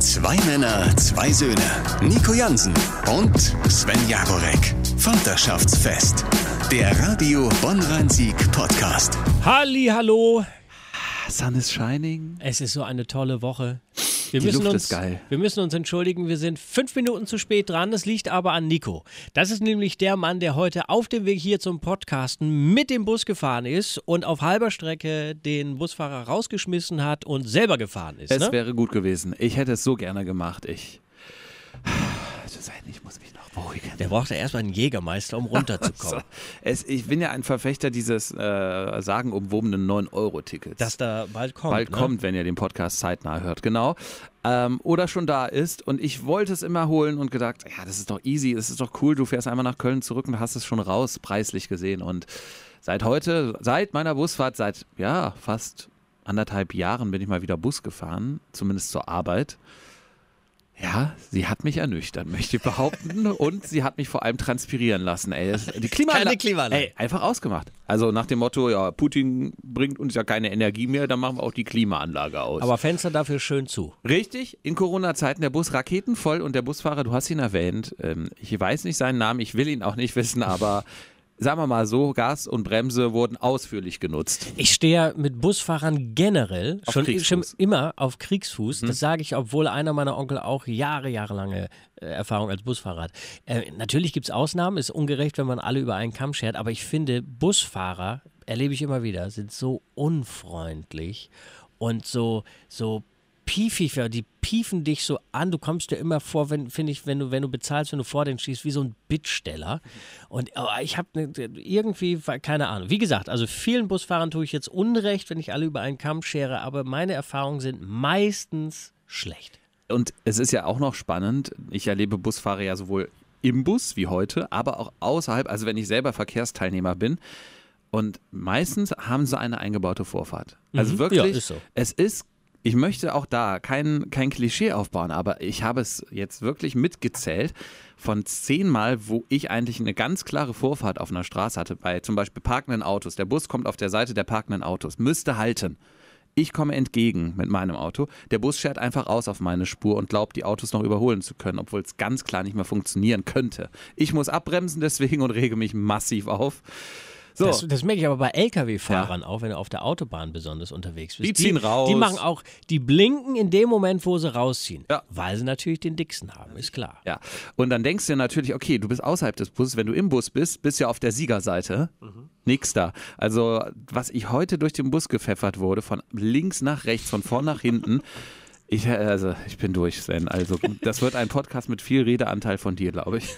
Zwei Männer, zwei Söhne. Nico Jansen und Sven Jagorek. Vaterschaftsfest. Der Radio Bonn-Rhein-Sieg Podcast. Halli, hallo. Sun is shining. Es ist so eine tolle Woche. Wir Die müssen Luft uns, ist geil. Wir müssen uns entschuldigen, wir sind fünf Minuten zu spät dran. Das liegt aber an Nico. Das ist nämlich der Mann, der heute auf dem Weg hier zum Podcasten mit dem Bus gefahren ist und auf halber Strecke den Busfahrer rausgeschmissen hat und selber gefahren ist. Es Ne? wäre gut gewesen. Ich hätte es so gerne gemacht. Ich. Ich muss mich beruhigen. Der brauchte erstmal einen Jägermeister, um runterzukommen. Es, ich bin ja ein Verfechter dieses äh, sagenumwobenen 9-Euro-Tickets. Dass da bald kommt. bald ne? kommt, wenn ihr den Podcast zeitnah hört, genau. Ähm, oder schon da ist. Und ich wollte es immer holen und gedacht, ja, das ist doch easy, das ist doch cool. Du fährst einmal nach Köln zurück und hast es schon raus, preislich gesehen. Und seit heute, seit meiner Busfahrt, seit ja fast anderthalb Jahren bin ich mal wieder Bus gefahren, zumindest zur Arbeit. Ja, sie hat mich ernüchtert, möchte ich behaupten. und sie hat mich vor allem transpirieren lassen. Ey, die Klimaanlage, Keine Klimaanlage. Ey, einfach ausgemacht. Also nach dem Motto, ja, Putin bringt uns ja keine Energie mehr, dann machen wir auch die Klimaanlage aus. Aber Fenster dafür schön zu. Richtig, in Corona-Zeiten der Bus raketenvoll und der Busfahrer, du hast ihn erwähnt, ähm, ich weiß nicht seinen Namen, ich will ihn auch nicht wissen, aber sagen wir mal so, Gas und Bremse wurden ausführlich genutzt. Ich stehe ja mit Busfahrern generell schon, schon immer auf Kriegsfuß. Das sage ich, obwohl einer meiner Onkel auch Jahre, jahrelange äh, Erfahrung als Busfahrer hat. Äh, natürlich gibt es Ausnahmen, ist ungerecht, wenn man alle über einen Kamm schert, aber ich finde, Busfahrer, erlebe ich immer wieder, sind so unfreundlich und so, so piefig, die piefen dich so an. Du kommst dir immer vor, wenn, finde ich, wenn du, wenn du bezahlst, wenn du vor den schießt, wie so ein Bittsteller. Und oh, ich habe ne, irgendwie, keine Ahnung. Wie gesagt, also vielen Busfahrern tue ich jetzt Unrecht, wenn ich alle über einen Kamm schere, aber meine Erfahrungen sind meistens schlecht. Und es ist ja auch noch spannend, ich erlebe Busfahrer ja sowohl im Bus wie heute, aber auch außerhalb, also wenn ich selber Verkehrsteilnehmer bin. Und meistens haben sie eine eingebaute Vorfahrt. Also Mhm. wirklich, Ja, ist so. es ist, ich möchte auch da kein, kein Klischee aufbauen, aber ich habe es jetzt wirklich mitgezählt von zehnmal, wo ich eigentlich eine ganz klare Vorfahrt auf einer Straße hatte, bei zum Beispiel parkenden Autos. Der Bus kommt auf der Seite der parkenden Autos, müsste halten. Ich komme entgegen mit meinem Auto. Der Bus schert einfach aus auf meine Spur und glaubt, die Autos noch überholen zu können, obwohl es ganz klar nicht mehr funktionieren könnte. Ich muss abbremsen deswegen und rege mich massiv auf. So, Das, das merke ich aber bei Lkw-Fahrern auch, wenn du auf der Autobahn besonders unterwegs bist. Die ziehen raus. Die machen auch, die blinken in dem Moment, wo sie rausziehen. Ja. Weil sie natürlich den dicksten haben, ist klar. ja. Und dann denkst du natürlich, okay, du bist außerhalb des Busses. Wenn du im Bus bist, bist du ja auf der Siegerseite. Nix da. Also, was ich heute durch den Bus gepfeffert wurde, von links nach rechts, von vorn nach hinten. Ich, äh, also, ich bin durch, Sven. Also, das wird ein Podcast mit viel Redeanteil von dir, glaube ich.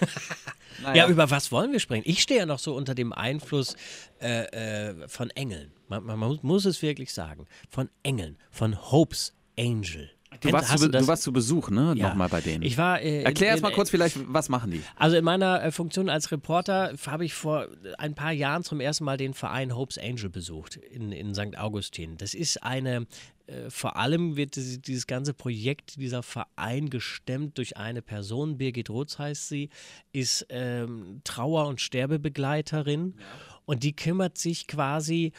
Ja, über was wollen wir sprechen? Ich stehe ja noch so unter dem Einfluss äh, äh, von Engeln. Man, man muss- muss es wirklich sagen. Von Engeln, von Hope's Angel. Du Kennt- warst, zu, du warst zu Besuch, ne? Ja. Nochmal bei denen. Ich war. Äh, Erklär erst mal kurz vielleicht, was machen die? Also in meiner äh, Funktion als Reporter habe ich vor ein paar Jahren zum ersten Mal den Verein Hope's Angel besucht in, in St. Augustin. Das ist eine, äh, vor allem wird dieses, ganze Projekt, dieser Verein gestemmt durch eine Person, Birgit Rotz heißt sie, ist ähm, Trauer- und Sterbebegleiterin und die kümmert sich quasi um,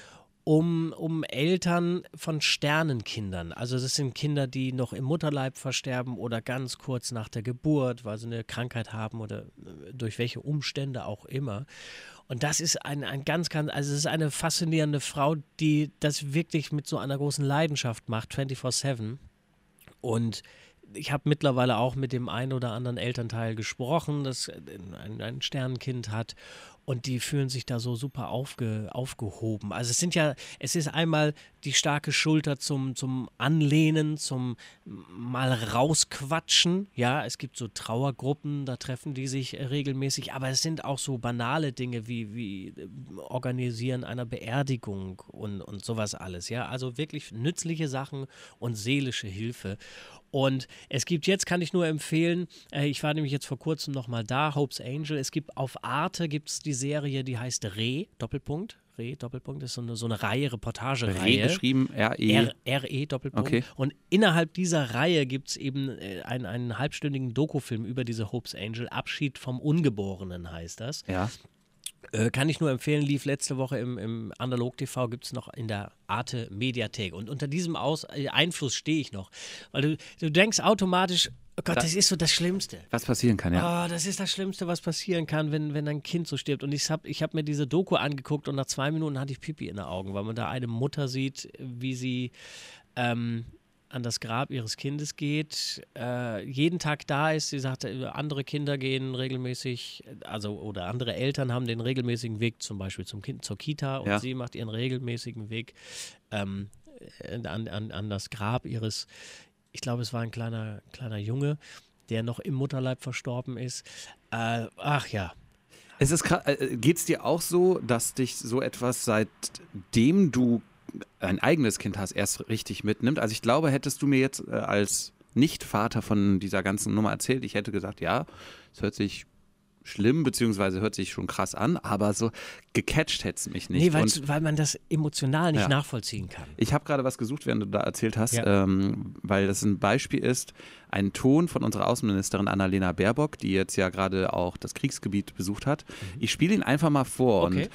um Eltern von Sternenkindern. Also das sind Kinder, die noch im Mutterleib versterben oder ganz kurz nach der Geburt, weil sie eine Krankheit haben oder äh, durch welche Umstände auch immer. Und das ist ein, ein ganz, ganz, also es ist eine faszinierende Frau, die das wirklich mit so einer großen Leidenschaft macht, 24-7. Und ich habe mittlerweile auch mit dem einen oder anderen Elternteil gesprochen, das ein, ein Sternenkind hat. Und die fühlen sich da so super aufge, aufgehoben. Also es sind ja, es ist einmal die starke Schulter zum, zum Anlehnen, zum mal rausquatschen. Ja, es gibt so Trauergruppen, da treffen die sich äh, regelmäßig. Aber es sind auch so banale Dinge wie, wie äh, Organisieren einer Beerdigung und, und sowas alles. Ja, also wirklich nützliche Sachen und seelische Hilfe. Und es gibt jetzt, kann ich nur empfehlen, äh, ich war nämlich jetzt vor kurzem nochmal da, Hope's Angel. Es gibt auf Arte gibt es die Serie, die heißt Re, Doppelpunkt. Re, Doppelpunkt, ist so eine, so eine Reihe, Reportagereihe. Re geschrieben, R-E. RE Doppelpunkt. Okay. Und innerhalb dieser Reihe gibt es eben äh, einen, einen halbstündigen Dokufilm über diese Hope's Angel. Abschied vom Ungeborenen heißt das. Ja. Äh, kann ich nur empfehlen, lief letzte Woche im, im Analog TV, gibt es noch in der Arte Mediathek. Und unter diesem Aus äh, Einfluss stehe ich noch. Weil du, du denkst automatisch, oh Gott, das, das ist so das Schlimmste. Was passieren kann, ja. Oh, das ist das Schlimmste, was passieren kann, wenn, wenn ein Kind so stirbt. Und ich habe ich hab mir diese Doku angeguckt und nach zwei Minuten hatte ich Pipi in den Augen, weil man da eine Mutter sieht, wie sie ähm, an das Grab ihres Kindes geht, äh, jeden Tag da ist. Sie sagte, andere Kinder gehen regelmäßig, also oder andere Eltern haben den regelmäßigen Weg zum Beispiel zum Kind, zur Kita und Ja. sie macht ihren regelmäßigen Weg ähm, an, an, an das Grab ihres, ich glaube, es war ein kleiner, kleiner Junge, der noch im Mutterleib verstorben ist. Äh, ach ja, Es ist Geht es dir auch so, dass dich so etwas, seitdem du ein eigenes Kind hast, erst richtig mitnimmt? Also ich glaube, hättest du mir jetzt äh, als Nicht-Vater von dieser ganzen Nummer erzählt, ich hätte gesagt, ja, es hört sich schlimm, beziehungsweise hört sich schon krass an, aber so gecatcht hätte es mich nicht. nee, weil, Und weil man das emotional nicht Ja. nachvollziehen kann. ich habe gerade was gesucht, während du da erzählt hast, Ja. ähm, weil das ein Beispiel ist, ein Ton von unserer Außenministerin Annalena Baerbock, die jetzt ja gerade auch das Kriegsgebiet besucht hat. Ich spiele ihn einfach mal vor Mhm. Okay. und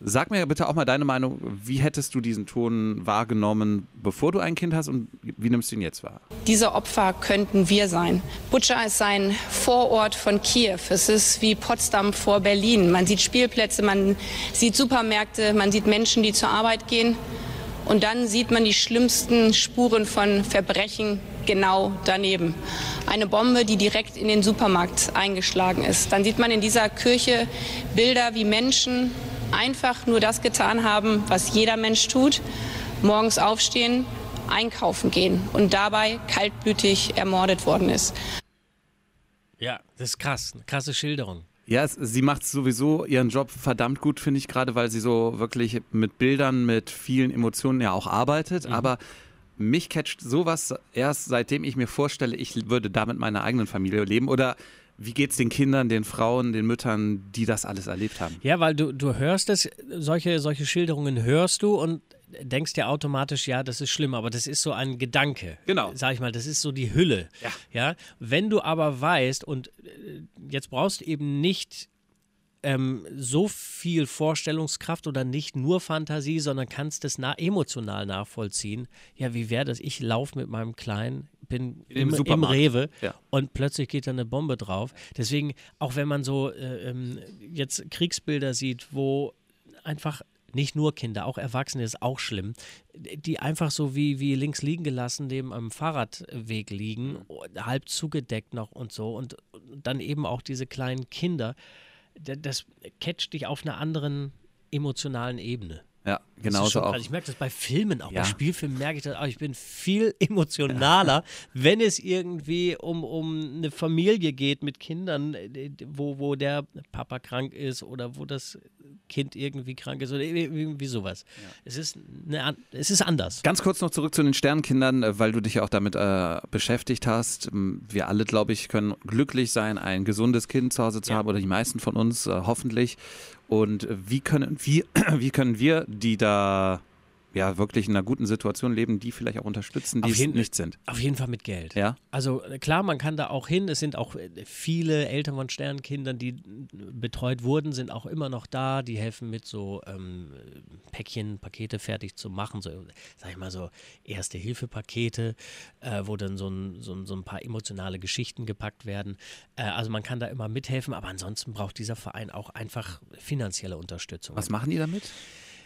sag mir bitte auch mal deine Meinung, wie hättest du diesen Ton wahrgenommen, bevor du ein Kind hast und wie nimmst du ihn jetzt wahr? Diese Opfer könnten wir sein. Butscha ist ein Vorort von Kiew. Es ist wie Potsdam vor Berlin. Man sieht Spielplätze, man sieht Supermärkte, man sieht Menschen, die zur Arbeit gehen. Und dann sieht man die schlimmsten Spuren von Verbrechen genau daneben. Eine Bombe, die direkt in den Supermarkt eingeschlagen ist. Dann sieht man in dieser Kirche Bilder, wie Menschen einfach nur das getan haben, was jeder Mensch tut. Morgens aufstehen, einkaufen gehen und dabei kaltblütig ermordet worden ist. Ja, das ist krass, eine krasse Schilderung. Ja, es, sie macht sowieso ihren Job verdammt gut, finde ich gerade, weil sie so wirklich mit Bildern, mit vielen Emotionen ja auch arbeitet. Aber mich catcht sowas erst, seitdem ich mir vorstelle, ich würde da mit meiner eigenen Familie leben. Oder wie geht's den Kindern, den Frauen, den Müttern, die das alles erlebt haben? Ja, weil du, du hörst es, solche, solche Schilderungen hörst du und denkst dir automatisch, ja, das ist schlimm, aber das ist so ein Gedanke. Genau. Sag ich mal, das ist so die Hülle. Ja. ja? Wenn du aber weißt, und äh, jetzt brauchst du eben nicht ähm, so viel Vorstellungskraft oder nicht nur Fantasie, sondern kannst es na emotional nachvollziehen. Ja, wie wäre das? Ich laufe mit meinem Kleinen, bin Im im, im. Rewe Ja. und plötzlich geht da eine Bombe drauf. Deswegen, auch wenn man so äh, ähm, jetzt Kriegsbilder sieht, wo einfach nicht nur Kinder, auch Erwachsene ist auch schlimm, die einfach so wie, wie links liegen gelassen neben einem Fahrradweg liegen, halb zugedeckt noch und so und dann eben auch diese kleinen Kinder, da- das catcht dich auf einer anderen emotionalen Ebene. Ja, genauso schon auch. Ich merke das bei Filmen auch. Ja. Bei Spielfilmen merke ich das auch. Ich bin viel emotionaler, wenn es irgendwie um, um eine Familie geht mit Kindern, äh, wo, wo der Papa krank ist oder wo das Kind irgendwie krank ist oder irgendwie sowas. Es, ist eine, es ist anders. Ganz kurz noch zurück zu den Sternenkindern, äh, weil du dich ja auch damit äh, beschäftigt hast. Wir alle, glaube ich, können glücklich sein, ein gesundes Kind zu Hause zu Ja. haben oder die meisten von uns äh, hoffentlich. Und wie können wir, wie können wir, die da ja wirklich in einer guten Situation leben, die vielleicht auch unterstützen, die Auf es jeden- nicht sind? Auf jeden Fall mit Geld. Ja? Also klar, man kann da auch hin. Es sind auch äh, viele Eltern von Sternenkindern, die betreut wurden, sind auch immer noch da. Die helfen mit so ähm, Päckchen, Pakete fertig zu machen. So, sag ich mal so Erste-Hilfe-Pakete, äh, wo dann so ein, so, ein, so ein paar emotionale Geschichten gepackt werden. Äh, also man kann da immer mithelfen, aber ansonsten braucht dieser Verein auch einfach finanzielle Unterstützung. Was machen die damit?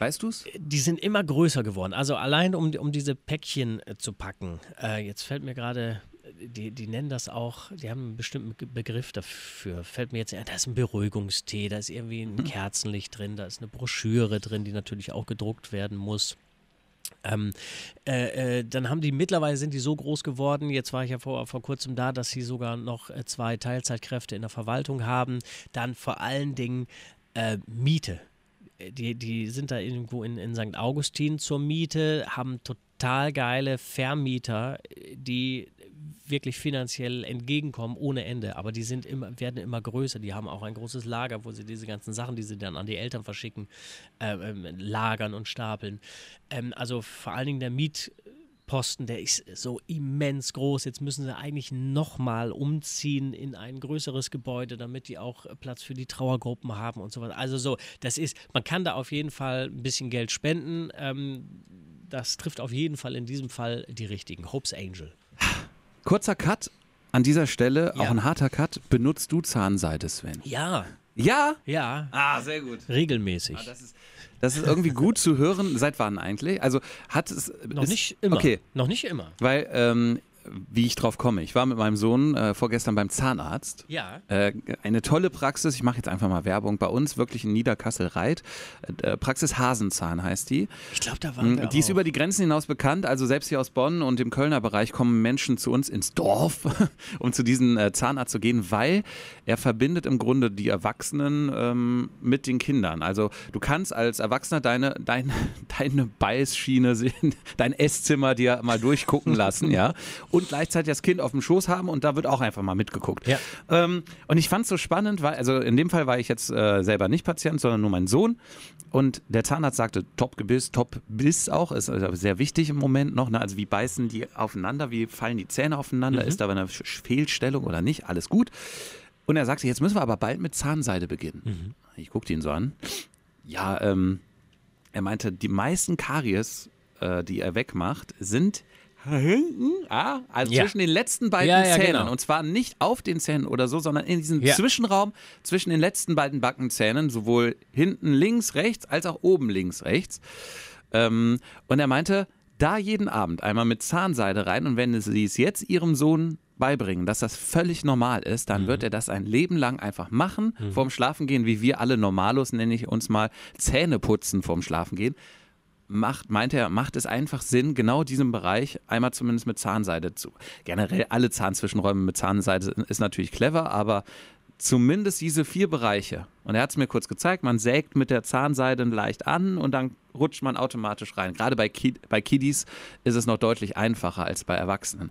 Weißt du es? die sind immer größer geworden. Also allein um, um diese Päckchen äh, zu packen. Äh, jetzt fällt mir gerade, äh, die, die nennen das auch, die haben einen bestimmten Begriff dafür. Fällt mir jetzt da ist ein Beruhigungstee, da ist irgendwie ein Kerzenlicht drin, da ist eine Broschüre drin, die natürlich auch gedruckt werden muss. Ähm, äh, äh, dann haben die mittlerweile sind die so groß geworden. Jetzt war ich ja vor, vor kurzem da, dass sie sogar noch äh, zwei Teilzeitkräfte in der Verwaltung haben. Dann vor allen Dingen äh, Miete. Die, die sind da irgendwo in, in St. Augustin zur Miete, haben total geile Vermieter, die wirklich finanziell entgegenkommen ohne Ende. Aber die sind immer, werden immer größer. Die haben auch ein großes Lager, wo sie diese ganzen Sachen, die sie dann an die Eltern verschicken, äh, ähm, lagern und stapeln. Ähm, also vor allen Dingen der Posten, der ist so immens groß. Jetzt müssen sie eigentlich nochmal umziehen in ein größeres Gebäude, damit die auch Platz für die Trauergruppen haben und so weiter. Also so, das ist, man kann da auf jeden Fall ein bisschen Geld spenden. Ähm, das trifft auf jeden Fall in diesem Fall die richtigen. Hope's Angel. Kurzer Cut. An dieser Stelle, Ja. auch ein harter Cut. Benutzt du Zahnseide, Sven? Ja, Ja? ja, Ah, sehr gut. regelmäßig. Das ist, das ist irgendwie gut zu hören. Seit wann eigentlich? Also hat es. Noch ist, nicht immer. Okay, Noch nicht immer. weil, ähm, wie ich drauf komme. Ich war mit meinem Sohn äh, vorgestern beim Zahnarzt. Ja. Äh, eine tolle Praxis, ich mache jetzt einfach mal Werbung, bei uns wirklich in Niederkassel-Reit. Äh, Praxis Hasenzahn heißt die. Ich glaube, da waren wir Die ist auch. über die Grenzen hinaus bekannt. Also selbst hier aus Bonn und dem Kölner Bereich kommen Menschen zu uns ins Dorf, um zu diesem äh, Zahnarzt zu gehen, weil er verbindet im Grunde die Erwachsenen ähm, mit den Kindern. Also du kannst als Erwachsener deine, dein, deine Beißschiene sehen, dein Esszimmer dir mal durchgucken lassen, ja. Und gleichzeitig das Kind auf dem Schoß haben und da wird auch einfach mal mitgeguckt. Ja. Ähm, und ich fand es so spannend, weil, also in dem Fall war ich jetzt äh, selber nicht Patient, sondern nur mein Sohn. Und der Zahnarzt sagte, Top-Gebiss, Top-Biss auch, ist also sehr wichtig im Moment noch. Ne? Also wie beißen die aufeinander, wie fallen die Zähne aufeinander, ist da eine Fehlstellung oder nicht, alles gut. Und er sagte, jetzt müssen wir aber bald mit Zahnseide beginnen. Ich guckte ihn so an. Ja, ähm, er meinte, die meisten Karies, äh, die er wegmacht, sind hinten, ah, also Ja. zwischen den letzten beiden Ja, ja, Zähnen. genau. Und zwar nicht auf den Zähnen oder so, sondern in diesem. Zwischenraum zwischen den letzten beiden Backenzähnen, sowohl hinten links, rechts, als auch oben links, rechts. Ähm, und er meinte, da jeden Abend einmal mit Zahnseide rein und wenn sie es jetzt ihrem Sohn beibringen, dass das völlig normal ist, dann wird er das ein Leben lang einfach machen, vorm Schlafengehen, wie wir alle Normalos, nenne ich uns mal, Zähne putzen vorm Schlafengehen macht, meint er, macht es einfach Sinn, genau diesen Bereich einmal zumindest mit Zahnseide zu. Generell alle Zahnzwischenräume mit Zahnseide ist natürlich clever, aber zumindest diese vier Bereiche. Und er hat es mir kurz gezeigt, man sägt mit der Zahnseide leicht an und dann rutscht man automatisch rein. Gerade bei, Kid bei Kiddies ist es noch deutlich einfacher als bei Erwachsenen.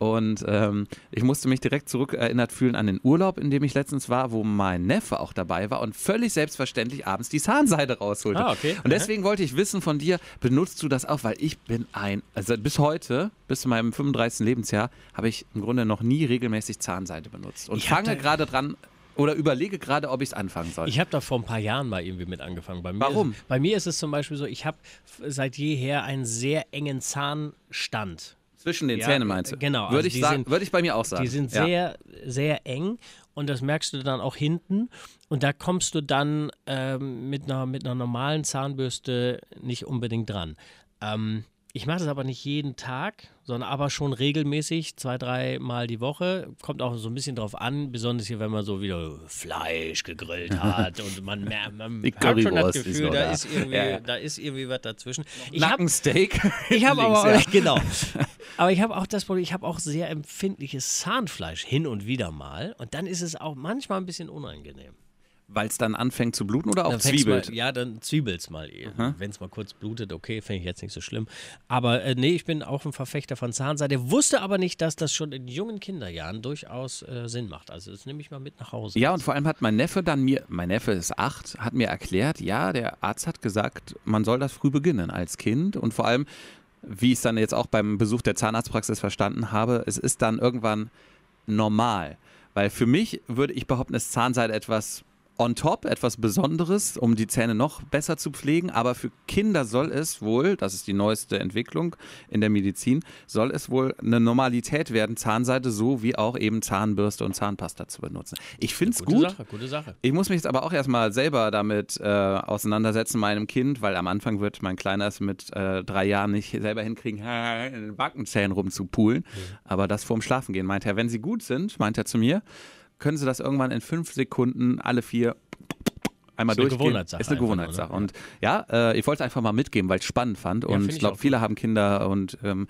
Und ähm, ich musste mich direkt zurückerinnert fühlen an den Urlaub, in dem ich letztens war, wo mein Neffe auch dabei war und völlig selbstverständlich abends die Zahnseide rausholte. Ah, okay. Und deswegen wollte ich wissen von dir, benutzt du das auch? Weil ich bin ein, also bis heute, bis zu meinem 35. Lebensjahr, habe ich im Grunde noch nie regelmäßig Zahnseide benutzt. Und Ich fange gerade dran oder überlege gerade, ob ich es anfangen soll. Ich habe da vor ein paar Jahren mal irgendwie mit angefangen. Bei mir Warum? Ist, bei mir ist es zum Beispiel so, ich habe seit jeher einen sehr engen Zahnstand. Zwischen den Ja, Zähnen meinst du? genau, Würde also ich sagen, sind- würde ich bei mir auch sagen. Die sind Ja. sehr, sehr eng und das merkst du dann auch hinten. Und da kommst du dann ähm, mit, einer, mit einer normalen Zahnbürste nicht unbedingt dran. Ähm, ich mache das aber nicht jeden Tag, sondern aber schon regelmäßig, zwei, drei Mal die Woche. Kommt auch so ein bisschen drauf an, besonders hier, wenn man so wieder Fleisch gegrillt hat und man, man hat schon das ist Gefühl, so da da. ist, irgendwie, Ja, da ist irgendwie was dazwischen. Ich habe Nackensteak. ich habe aber ja. genau. Aber ich habe auch das Problem, ich habe auch sehr empfindliches Zahnfleisch hin und wieder mal und dann ist es auch manchmal ein bisschen unangenehm. Weil es dann anfängt zu bluten oder auch Dann zwiebelt? Mal, ja, dann zwiebelt's mal. Wenn es mal kurz blutet, okay, finde ich jetzt nicht so schlimm. Aber äh, nee, ich bin auch ein Verfechter von Zahnseide, wusste aber nicht, dass das schon in jungen Kinderjahren durchaus äh, Sinn macht. Also das nehme ich mal mit nach Hause. Ja, und vor allem hat mein Neffe dann mir, mein Neffe ist acht, hat mir erklärt, ja, der Arzt hat gesagt, man soll das früh beginnen als Kind und vor allem, wie ich es dann jetzt auch beim Besuch der Zahnarztpraxis verstanden habe, es ist dann irgendwann normal. Weil für mich würde ich behaupten, ist Zahnseide etwas on top, etwas Besonderes, um die Zähne noch besser zu pflegen. Aber für Kinder soll es wohl, das ist die neueste Entwicklung in der Medizin, soll es wohl eine Normalität werden, Zahnseide so wie auch eben Zahnbürste und Zahnpasta zu benutzen. Ich finde es gut. Sache, gute Sache. Ich muss mich jetzt aber auch erstmal selber damit äh, auseinandersetzen, meinem Kind, weil am Anfang wird mein Kleiner es mit äh, drei Jahren nicht selber hinkriegen, in den Backenzähnen rumzupulen. Aber das vorm Schlafengehen meint er, wenn sie gut sind, meint er zu mir, können sie das irgendwann in fünf Sekunden alle vier einmal Ist eine durchgehen. Gewohnheitssache Ist eine Gewohnheitssache. Und ja, äh, ich wollte einfach mal mitgeben, weil ich es spannend fand. und find ich glaube, viele haben Kinder und ähm,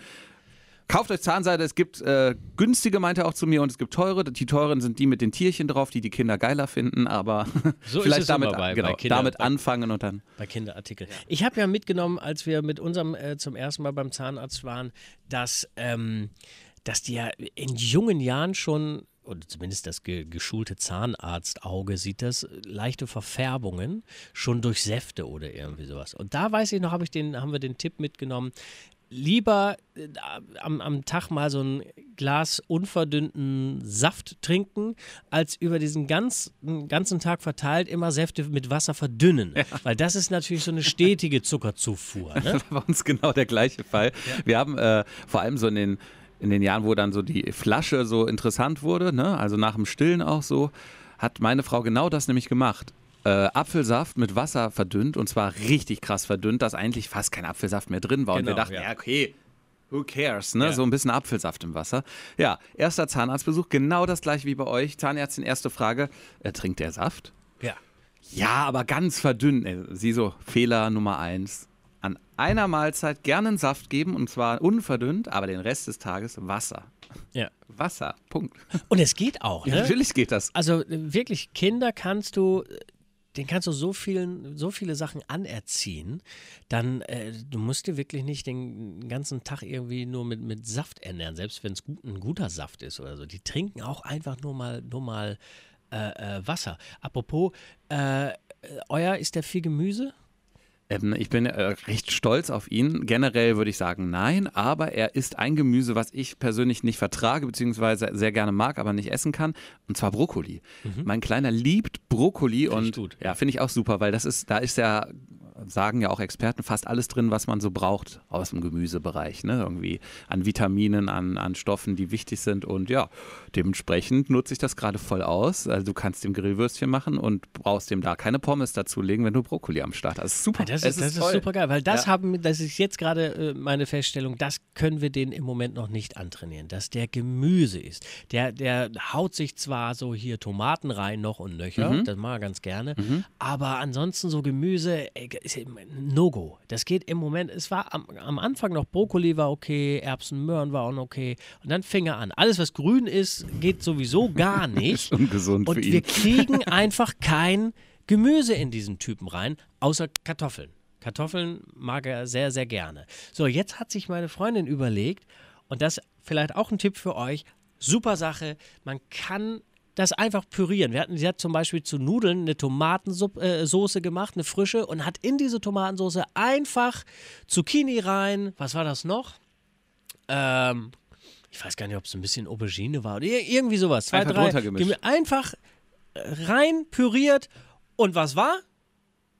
Kauft euch Zahnseide, es gibt äh, günstige, meint er auch zu mir, und es gibt teure. Die teuren sind die mit den Tierchen drauf, die die Kinder geiler finden, aber So vielleicht es damit, bei- genau, bei Kindern. damit Bei- anfangen und dann. Bei Kinderartikeln. Ich habe ja mitgenommen, als wir mit unserem äh, zum ersten Mal beim Zahnarzt waren, dass, ähm, dass die ja in jungen Jahren schon, oder zumindest das ge geschulte Zahnarztauge sieht das, leichte Verfärbungen schon durch Säfte oder irgendwie sowas. Und da weiß ich noch, hab ich den, haben wir den Tipp mitgenommen, lieber äh, am, am Tag mal so ein Glas unverdünnten Saft trinken, als über diesen ganz, ganzen Tag verteilt immer Säfte mit Wasser verdünnen. Weil das ist natürlich so eine stetige Zuckerzufuhr. Ne? Das war bei uns genau der gleiche Fall. Wir haben äh, vor allem so in den, in den Jahren, wo dann so die Flasche so interessant wurde, ne? also nach dem Stillen auch so, hat meine Frau genau das nämlich gemacht. Äh, Apfelsaft mit Wasser verdünnt und zwar richtig krass verdünnt, dass eigentlich fast kein Apfelsaft mehr drin war. und wir Genau, dachten, ja. ja, okay, who cares, ne? Ja. So ein bisschen Apfelsaft im Wasser. Ja, erster Zahnarztbesuch, genau das gleiche wie bei euch. Zahnärztin, erste Frage, äh, trinkt der Saft? Ja. Ja, aber ganz verdünnt. Äh, Sie so, Fehler Nummer eins. An einer Mahlzeit gerne einen Saft geben und zwar unverdünnt, aber den Rest des Tages Wasser. ja. Wasser, Punkt. Und es geht auch. Ja, Ne? natürlich geht das. Also äh, wirklich, Kinder kannst du, den kannst du so vielen, so viele Sachen anerziehen, dann äh, du musst dir wirklich nicht den ganzen Tag irgendwie nur mit, mit Saft ernähren, selbst wenn es gut, ein guter Saft ist oder so. Die trinken auch einfach nur mal, nur mal äh, äh, Wasser. Apropos, äh, äh, euer ist der viel Gemüse? Ähm, ich bin äh, recht stolz auf ihn. Generell würde ich sagen nein, aber er ist ein Gemüse, was ich persönlich nicht vertrage, beziehungsweise sehr gerne mag, aber nicht essen kann, und zwar Brokkoli. Mein Kleiner liebt Brokkoli Mhm. Find und ja, finde ich auch super, weil das ist, da ist ja, sagen ja auch Experten, fast alles drin, was man so braucht aus dem Gemüsebereich. Ne? Irgendwie an Vitaminen, an, an Stoffen, die wichtig sind. Und ja, dementsprechend nutze ich das gerade voll aus. Also du kannst dem Grillwürstchen machen und brauchst dem da keine Pommes dazulegen, wenn du Brokkoli am Start hast. Super. Das ist, das ist toll. super geil, weil das Ja. haben, das ist jetzt gerade äh, meine Feststellung, das können wir denen im Moment noch nicht antrainieren, dass der Gemüse ist. Der, der haut sich zwar so hier Tomaten rein noch und nöcher, Mhm. das mag er ganz gerne, aber ansonsten so Gemüse, ey, ist ein No-Go. Das geht im Moment, es war am, am Anfang noch Brokkoli war okay, Erbsen, Möhren war auch noch okay und dann fing er an. Alles, was grün ist, geht sowieso gar nicht. Ungesund Und für wir ihn. kriegen einfach kein Gemüse in diesen Typen rein, außer Kartoffeln. Kartoffeln mag er sehr, sehr gerne. So, jetzt hat sich meine Freundin überlegt, und das vielleicht auch ein Tipp für euch, super Sache, man kann das einfach pürieren. Wir hatten, sie hat zum Beispiel zu Nudeln eine Tomatensoße äh, gemacht, eine frische, und hat in diese Tomatensoße einfach Zucchini rein, was war das noch? Ähm, ich weiß gar nicht, ob es ein bisschen Aubergine war oder ir- irgendwie sowas. Zwei, Einfach drei. Einfach rein püriert. Und was war?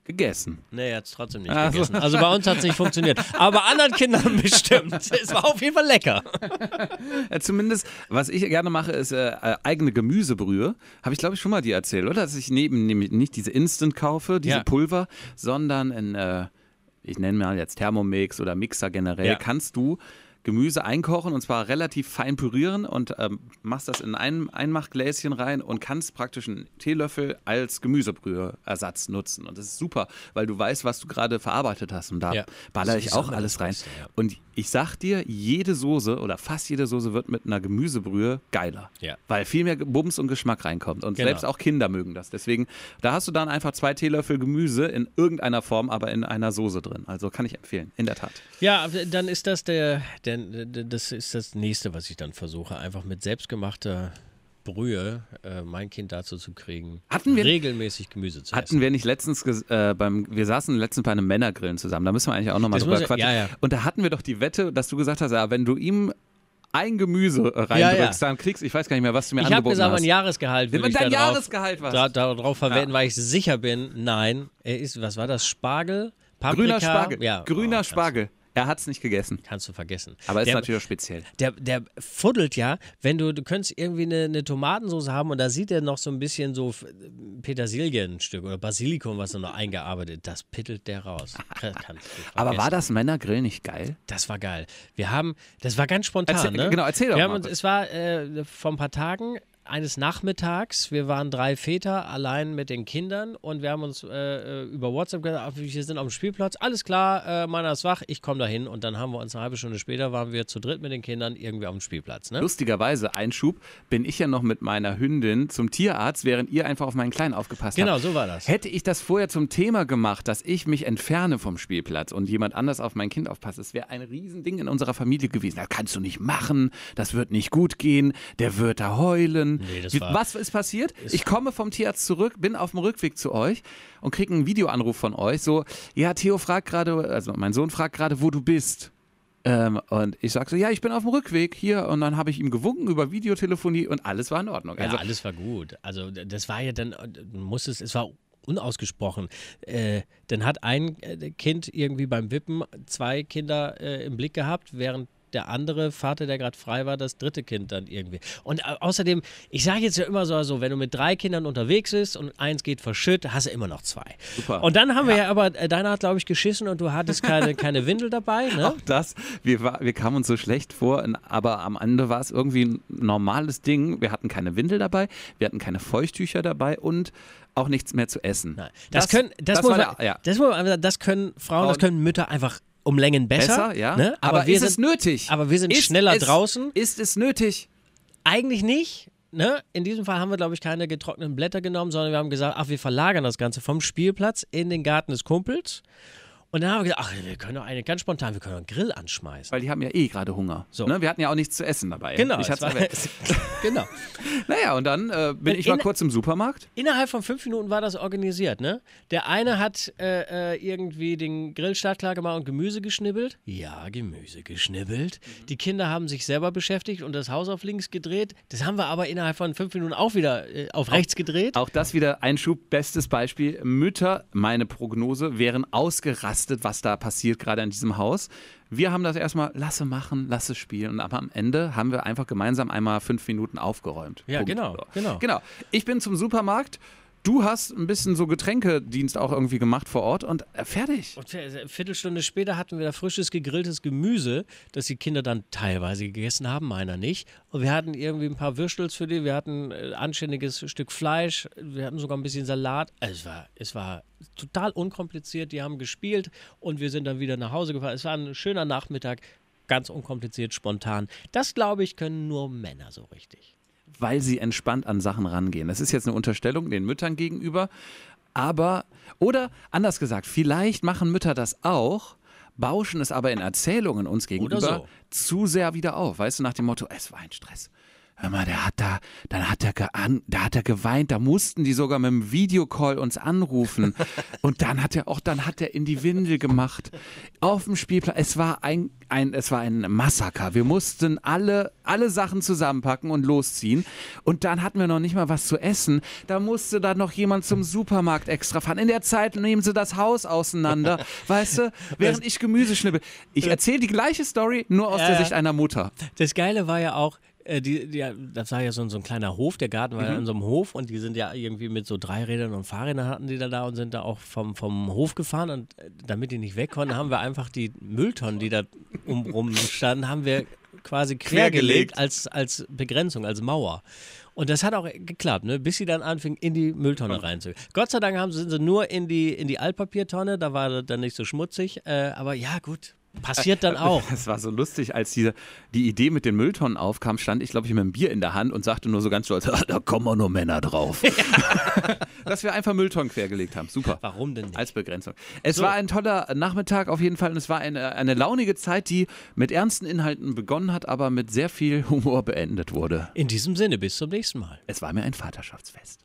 Gegessen. Nee, er hat es trotzdem nicht Ach so. gegessen. Also bei uns hat es nicht funktioniert. Aber bei anderen Kindern bestimmt. Es war auf jeden Fall lecker. Äh, zumindest, was ich gerne mache, ist äh, äh, eigene Gemüsebrühe. Habe ich, glaube ich, schon mal dir erzählt, oder? Dass ich neben, nämlich nicht diese Instant kaufe, diese Ja. Pulver, sondern in, äh, ich nenne mal jetzt Thermomix oder Mixer generell, Ja. kannst du Gemüse einkochen und zwar relativ fein pürieren und ähm, machst das in ein Einmachgläschen rein und kannst praktisch einen Teelöffel als Gemüsebrüheersatz nutzen. Und das ist super, weil du weißt, was du gerade verarbeitet hast. Und da Ja. baller ich auch alles rein. Ja. Und ich sag dir, jede Soße oder fast jede Soße wird mit einer Gemüsebrühe geiler. Ja. Weil viel mehr Bums und Geschmack reinkommt. Und Genau. selbst auch Kinder mögen das. Deswegen, da hast du dann einfach zwei Teelöffel Gemüse in irgendeiner Form, aber in einer Soße drin. Also kann ich empfehlen, in der Tat. Ja, dann ist das der, der, das ist das nächste, was ich dann versuche, einfach mit selbstgemachter Brühe äh, mein Kind dazu zu kriegen, Hatten wir- regelmäßig Gemüse zu essen. Hatten wir nicht letztens äh, beim, wir saßen letztens bei einem Männergrillen zusammen, da müssen wir eigentlich auch nochmal drüber quatschen. ja, ja. Und da hatten wir doch die Wette, dass du gesagt hast, ja, wenn du ihm ein Gemüse äh, reindrückst, ja. dann kriegst ich weiß gar nicht mehr, was du mir Ich habe angeboten gesagt, hast. mein Jahresgehalt würde Wenn ich dein da drauf, Jahresgehalt was? da, darauf verwenden, weil ich sicher bin, nein, er ist, was war das, Spargel? Paprika? Grüner Spargel. Ja, Grüner oh, Spargel. Er hat es nicht gegessen. Kannst du vergessen. Aber ist der, natürlich auch speziell. der, der fuddelt ja, wenn du, du könntest irgendwie eine, eine Tomatensauce haben und da sieht er noch so ein bisschen so Petersilien-Stück oder Basilikum, was er noch eingearbeitet, das pittelt der raus. Aber war das Männergrill nicht geil? Das war geil. Wir haben, das war ganz spontan, Erzähl- ne? genau, erzähl doch wir haben mal uns. Es war äh, vor ein paar Tagen eines Nachmittags. Wir waren drei Väter allein mit den Kindern und wir haben uns äh, äh, über WhatsApp gesagt, wir sind auf dem Spielplatz. Alles klar, äh, meiner ist wach, ich komme dahin. Und dann haben wir uns eine halbe Stunde später waren wir zu dritt mit den Kindern irgendwie auf dem Spielplatz. Ne? Lustigerweise, Einschub, bin ich ja noch mit meiner Hündin zum Tierarzt, während ihr einfach auf meinen Kleinen aufgepasst Genau, habt. so war das. Hätte ich das vorher zum Thema gemacht, dass ich mich entferne vom Spielplatz und jemand anders auf mein Kind aufpasst, es wäre ein Riesending in unserer Familie gewesen. Das kannst du nicht machen, das wird nicht gut gehen, der wird da heulen. Nee, Wie- war- Was ist passiert? Ich komme vom Tierarzt zurück, bin auf dem Rückweg zu euch und kriege einen Videoanruf von euch. So, ja, Theo fragt gerade, also mein Sohn fragt gerade, wo du bist. Ähm, und ich sag so, ja, ich bin auf dem Rückweg hier. Und dann habe ich ihm gewunken über Videotelefonie und alles war in Ordnung. Ja, Also, alles war gut. Also das war ja dann, musstest, es war unausgesprochen. Äh, dann hat ein äh, Kind irgendwie beim Wippen zwei Kinder äh, im Blick gehabt, während der andere Vater, der gerade frei war, das dritte Kind dann irgendwie. Und äh, außerdem, ich sage jetzt ja immer so, also, wenn du mit drei Kindern unterwegs bist und eins geht verschütt, hast du immer noch zwei. Super. Und dann haben wir ja aber, äh, deiner hat glaube ich geschissen und du hattest keine, keine Windel dabei, ne? auch das, wir, war, wir kamen uns so schlecht vor, aber am Ende war es irgendwie ein normales Ding. Wir hatten keine Windel dabei, wir hatten keine Feuchttücher dabei und auch nichts mehr zu essen. Nein. Das, können, das, das muss man, der- ja. das, muss man, das können Frauen, das Frauen- können Mütter einfach um Längen besser. Besser, ja. Ne? Aber, wir ist sind, es nötig? aber wir sind ist schneller es, draußen. Ist es nötig? Eigentlich nicht. Ne? In diesem Fall haben wir, glaube ich, keine getrockneten Blätter genommen, sondern wir haben gesagt, ach, wir verlagern das Ganze vom Spielplatz in den Garten des Kumpels. Und dann haben wir gesagt, ach, wir können doch eine ganz spontan, wir können einen Grill anschmeißen. Weil die haben ja eh gerade Hunger. So. Ne? Wir hatten ja auch nichts zu essen dabei. Genau, Ich es hatte erwähnt. genau. Naja, und dann äh, bin Und ich mal kurz im Supermarkt. Innerhalb von fünf Minuten war das organisiert, ne? Der eine hat äh, äh, irgendwie den Grillstart klar gemacht und Gemüse geschnibbelt. Ja, Gemüse geschnibbelt. Die Kinder haben sich selber beschäftigt und das Haus auf links gedreht. Das haben wir aber innerhalb von fünf Minuten auch wieder äh, auf rechts gedreht. Auch das wieder ein Schub, bestes Beispiel. Mütter, meine Prognose, wären ausgerastet, was da passiert gerade in diesem Haus. Wir haben das erstmal, lasse machen, lasse spielen. Und am Ende haben wir einfach gemeinsam einmal fünf Minuten aufgeräumt. Ja, Punkt. genau, genau. Genau. Ich bin zum Supermarkt. Du hast ein bisschen so Getränkedienst auch irgendwie gemacht vor Ort und äh, fertig. Und eine Viertelstunde später hatten wir da frisches gegrilltes Gemüse, das die Kinder dann teilweise gegessen haben, meiner nicht. Und wir hatten irgendwie ein paar Würstels für die, wir hatten ein anständiges Stück Fleisch, wir hatten sogar ein bisschen Salat. Also es war, es war total unkompliziert, die haben gespielt und wir sind dann wieder nach Hause gefahren. Es war ein schöner Nachmittag, ganz unkompliziert, spontan. Das, glaube ich, können nur Männer so richtig. Weil sie entspannt an Sachen rangehen. Das ist jetzt eine Unterstellung den Müttern gegenüber, aber, oder anders gesagt, vielleicht machen Mütter das auch, bauschen es aber in Erzählungen uns gegenüber so. zu sehr wieder auf. Weißt du, nach dem Motto, es war ein Stress. Hör mal, der hat da, dann hat er, gean, da hat er geweint, da mussten die sogar mit dem Videocall uns anrufen. Und dann hat er auch, dann hat er in die Windel gemacht. Auf dem Spielplatz. Es war ein, ein, es war ein Massaker. Wir mussten alle, alle Sachen zusammenpacken und losziehen. Und dann hatten wir noch nicht mal was zu essen. Da musste dann noch jemand zum Supermarkt extra fahren. In der Zeit nehmen sie das Haus auseinander. weißt du, während ich Gemüse schnippel. Ich erzähle die gleiche Story, nur aus der Ja. Sicht einer Mutter. Das Geile war ja auch, äh, die, die, das war ja so, ein- so ein kleiner Hof, der Garten war ja in so einem Hof und die sind ja irgendwie mit so Dreirädern und Fahrrädern hatten die da da und sind da auch vom, vom Hof gefahren und äh, damit die nicht weg konnten, haben wir einfach die Mülltonnen, die da umrum standen, haben wir quasi quergelegt als, als Begrenzung, als Mauer. Und das hat auch geklappt, ne? bis sie dann anfingen, in die Mülltonne reinzugehen. Gott sei Dank haben, sie- sind sie nur in die, in die Altpapiertonne, da war das dann nicht so schmutzig. Äh, aber ja, gut, passiert dann auch. Es war so lustig, als die, die Idee mit den Mülltonnen aufkam, stand ich, glaube ich, mit einem Bier in der Hand und sagte nur so ganz stolz, "Ah, da kommen auch nur Männer drauf. Dass wir einfach Mülltonnen quergelegt haben. Super. Warum denn nicht? Als Begrenzung. Es So. war ein toller Nachmittag auf jeden Fall und es war eine, eine launige Zeit, die mit ernsten Inhalten begonnen hat, aber mit sehr viel Humor beendet wurde. In diesem Sinne, bis zum nächsten Mal. Es war mir ein Vaterschaftsfest.